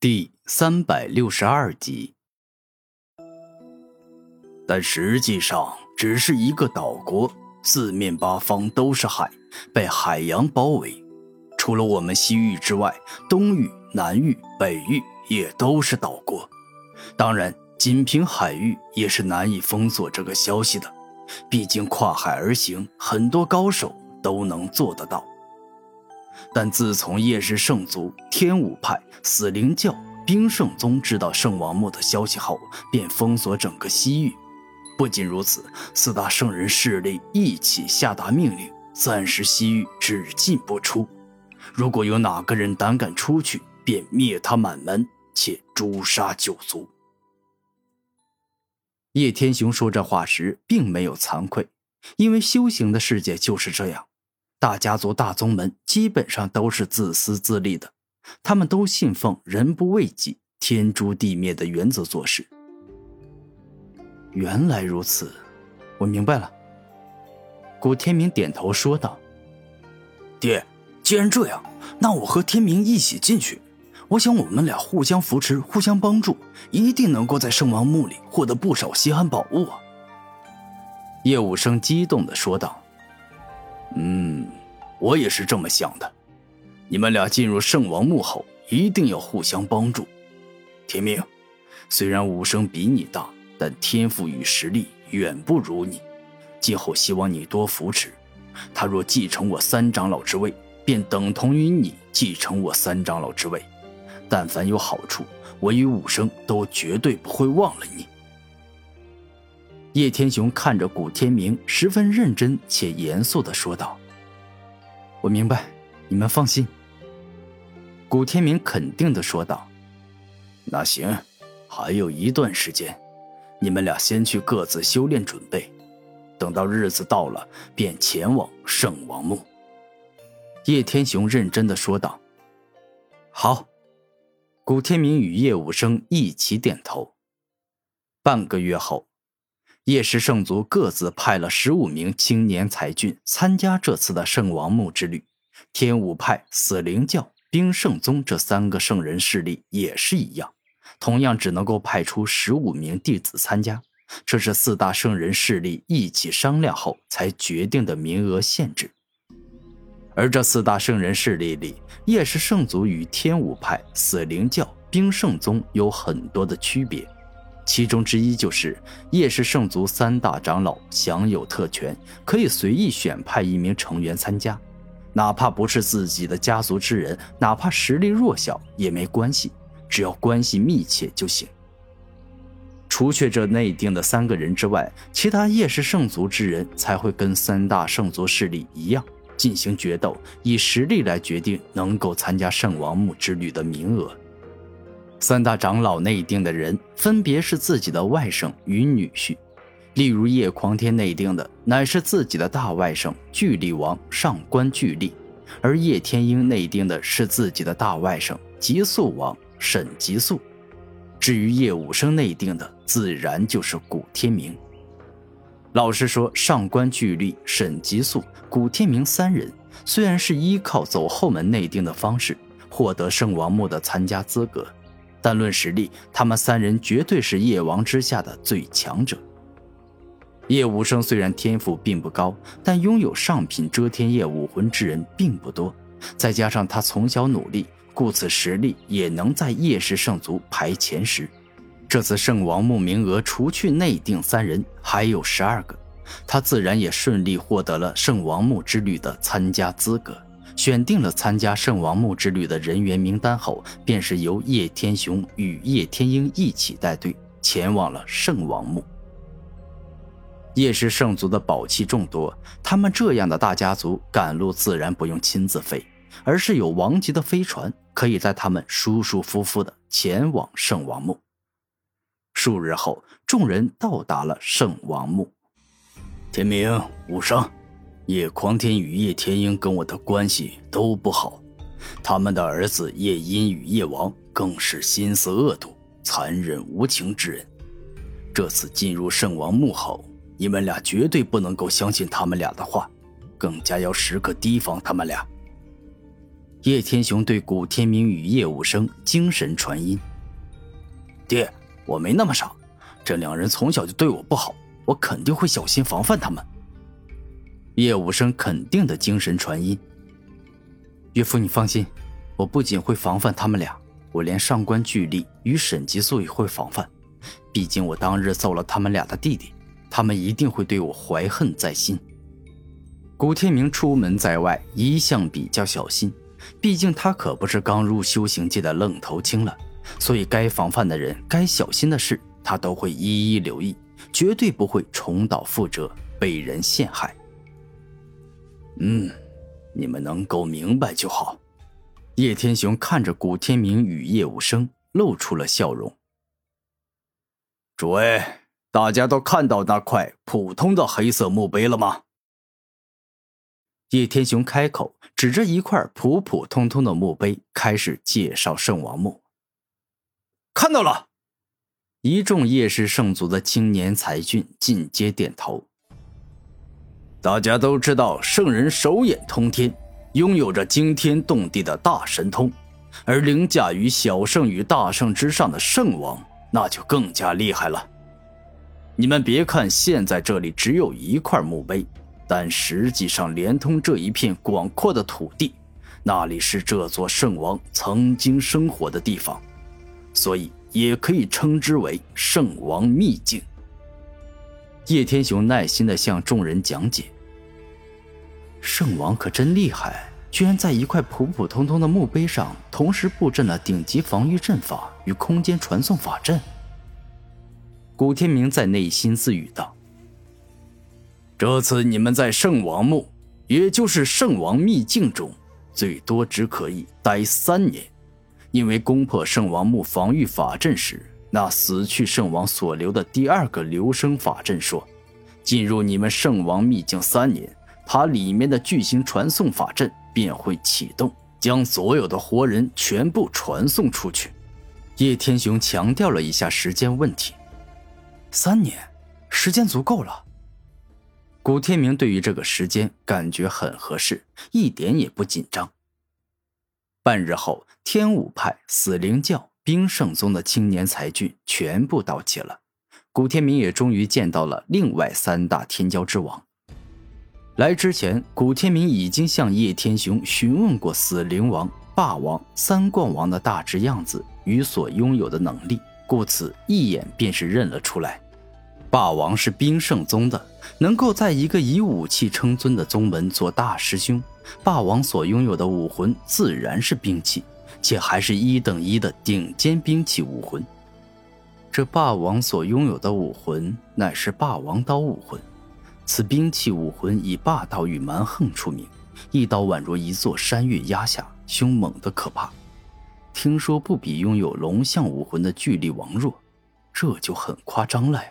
第三百六十二集，但实际上只是一个岛国，四面八方都是海，被海洋包围。除了我们西域之外，东域、南域、北域也都是岛国。当然，仅凭海域也是难以封锁这个消息的，毕竟跨海而行，很多高手都能做得到。但自从叶氏圣族、天武派、死灵教、冰圣宗知道圣王墓的消息后，便封锁整个西域。不仅如此，四大圣人势力一起下达命令，暂时西域只进不出。如果有哪个人胆敢出去，便灭他满门，且诛杀九族。叶天雄说这话时，并没有惭愧，因为修行的世界就是这样。大家族、大宗门基本上都是自私自利的，他们都信奉“人不为己，天诛地灭”的原则做事。原来如此，我明白了。古天明点头说道：“爹，既然这样，那我和天明一起进去。我想我们俩互相扶持，互相帮助，一定能够在圣王墓里获得不少稀罕宝物啊！”叶武生激动地说道。嗯，我也是这么想的。你们俩进入圣王墓后，一定要互相帮助。天明，虽然武生比你大，但天赋与实力远不如你。今后希望你多扶持他。若继承我三长老之位，便等同于你继承我三长老之位。但凡有好处，我与武生都绝对不会忘了你。叶天雄看着古天明，十分认真且严肃的说道：“我明白，你们放心。”古天明肯定的说道：“那行，还有一段时间，你们俩先去各自修炼准备，等到日子到了，便前往圣王墓。”叶天雄认真的说道：“好。”古天明与叶武生一起点头。半个月后。叶氏圣族各自派了十五名青年才俊参加这次的圣王墓之旅。天武派、死灵教、冰圣宗这三个圣人势力也是一样，同样只能够派出十五名弟子参加。这是四大圣人势力一起商量后才决定的名额限制。而这四大圣人势力里，叶氏圣族与天武派、死灵教、冰圣宗有很多的区别。其中之一就是叶氏圣族三大长老享有特权，可以随意选派一名成员参加，哪怕不是自己的家族之人，哪怕实力弱小也没关系，只要关系密切就行。除却这内定的三个人之外，其他叶氏圣族之人才会跟三大圣族势力一样进行决斗，以实力来决定能够参加圣王墓之旅的名额。三大长老内定的人分别是自己的外甥与女婿，例如叶狂天内定的乃是自己的大外甥巨力王上官巨力，而叶天鹰内定的是自己的大外甥极速王沈极速。至于叶武生内定的，自然就是古天明。老实说，上官巨力、沈极速、古天明三人虽然是依靠走后门内定的方式获得圣王墓的参加资格。但论实力，他们三人绝对是叶王之下的最强者。叶无生虽然天赋并不高，但拥有上品遮天叶武魂之人并不多。再加上他从小努力，故此实力也能在叶氏圣族排前十。这次圣王墓名额除去内定三人，还有十二个，他自然也顺利获得了圣王墓之旅的参加资格。选定了参加圣王墓之旅的人员名单后，便是由叶天雄与叶天鹰一起带队前往了圣王墓。叶氏圣族的宝器众多，他们这样的大家族赶路自然不用亲自飞，而是有王级的飞船，可以载他们舒舒服服的前往圣王墓。数日后，众人到达了圣王墓。天明，武生。叶狂天与叶天鹰跟我的关系都不好，他们的儿子叶音与叶王更是心思恶毒、残忍无情之人。这次进入圣王墓后，你们俩绝对不能够相信他们俩的话，更加要时刻提防他们俩。叶天雄对古天明与叶无生精神传音：“爹，我没那么傻，这两人从小就对我不好，我肯定会小心防范他们。”叶无生肯定的精神传音：“岳父，你放心，我不仅会防范他们俩，我连上官巨力与沈极素也会防范。毕竟我当日揍了他们俩的弟弟，他们一定会对我怀恨在心。”古天明出门在外一向比较小心。毕竟他可不是刚入修行界的愣头青了，所以该防范的人、该小心的事，他都会一一留意，绝对不会重蹈覆辙，被人陷害。嗯，你们能够明白就好。叶天雄看着古天明与叶无生，露出了笑容。诸位，大家都看到那块普通的黑色墓碑了吗？叶天雄开口，指着一块普普通通的墓碑，开始介绍圣王墓。看到了，一众叶氏圣族的青年才俊尽皆点头。大家都知道，圣人手眼通天，拥有着惊天动地的大神通，而凌驾于小圣与大圣之上的圣王，那就更加厉害了。你们别看现在这里只有一块墓碑。但实际上，连通这一片广阔的土地，那里是这座圣王曾经生活的地方，所以也可以称之为圣王秘境。叶天雄耐心地向众人讲解：“圣王可真厉害，居然在一块普普通通的墓碑上，同时布阵了顶级防御阵法与空间传送法阵。”古天明在内心自语道。这次你们在圣王墓，也就是圣王秘境中，最多只可以待三年，因为攻破圣王墓防御法阵时，那死去圣王所留的第二个留声法阵说，进入你们圣王秘境三年，它里面的巨型传送法阵便会启动，将所有的活人全部传送出去。叶天雄强调了一下时间问题，三年，时间足够了。古天明对于这个时间感觉很合适，一点也不紧张。半日后，天武派、死灵教、冰圣宗的青年才俊全部到齐了，古天明也终于见到了另外三大天骄之王。来之前，古天明已经向叶天雄询问过死灵王、霸王、三冠王的大致样子与所拥有的能力，故此一眼便是认了出来。霸王是冰圣宗的，能够在一个以武器称尊的宗门做大师兄。霸王所拥有的武魂自然是兵器，且还是一等一的顶尖兵器武魂。这霸王所拥有的武魂乃是霸王刀武魂，此兵器武魂以霸道与蛮横出名，一刀宛若一座山岳压下，凶猛的可怕。听说不比拥有龙象武魂的巨力王弱，这就很夸张了呀。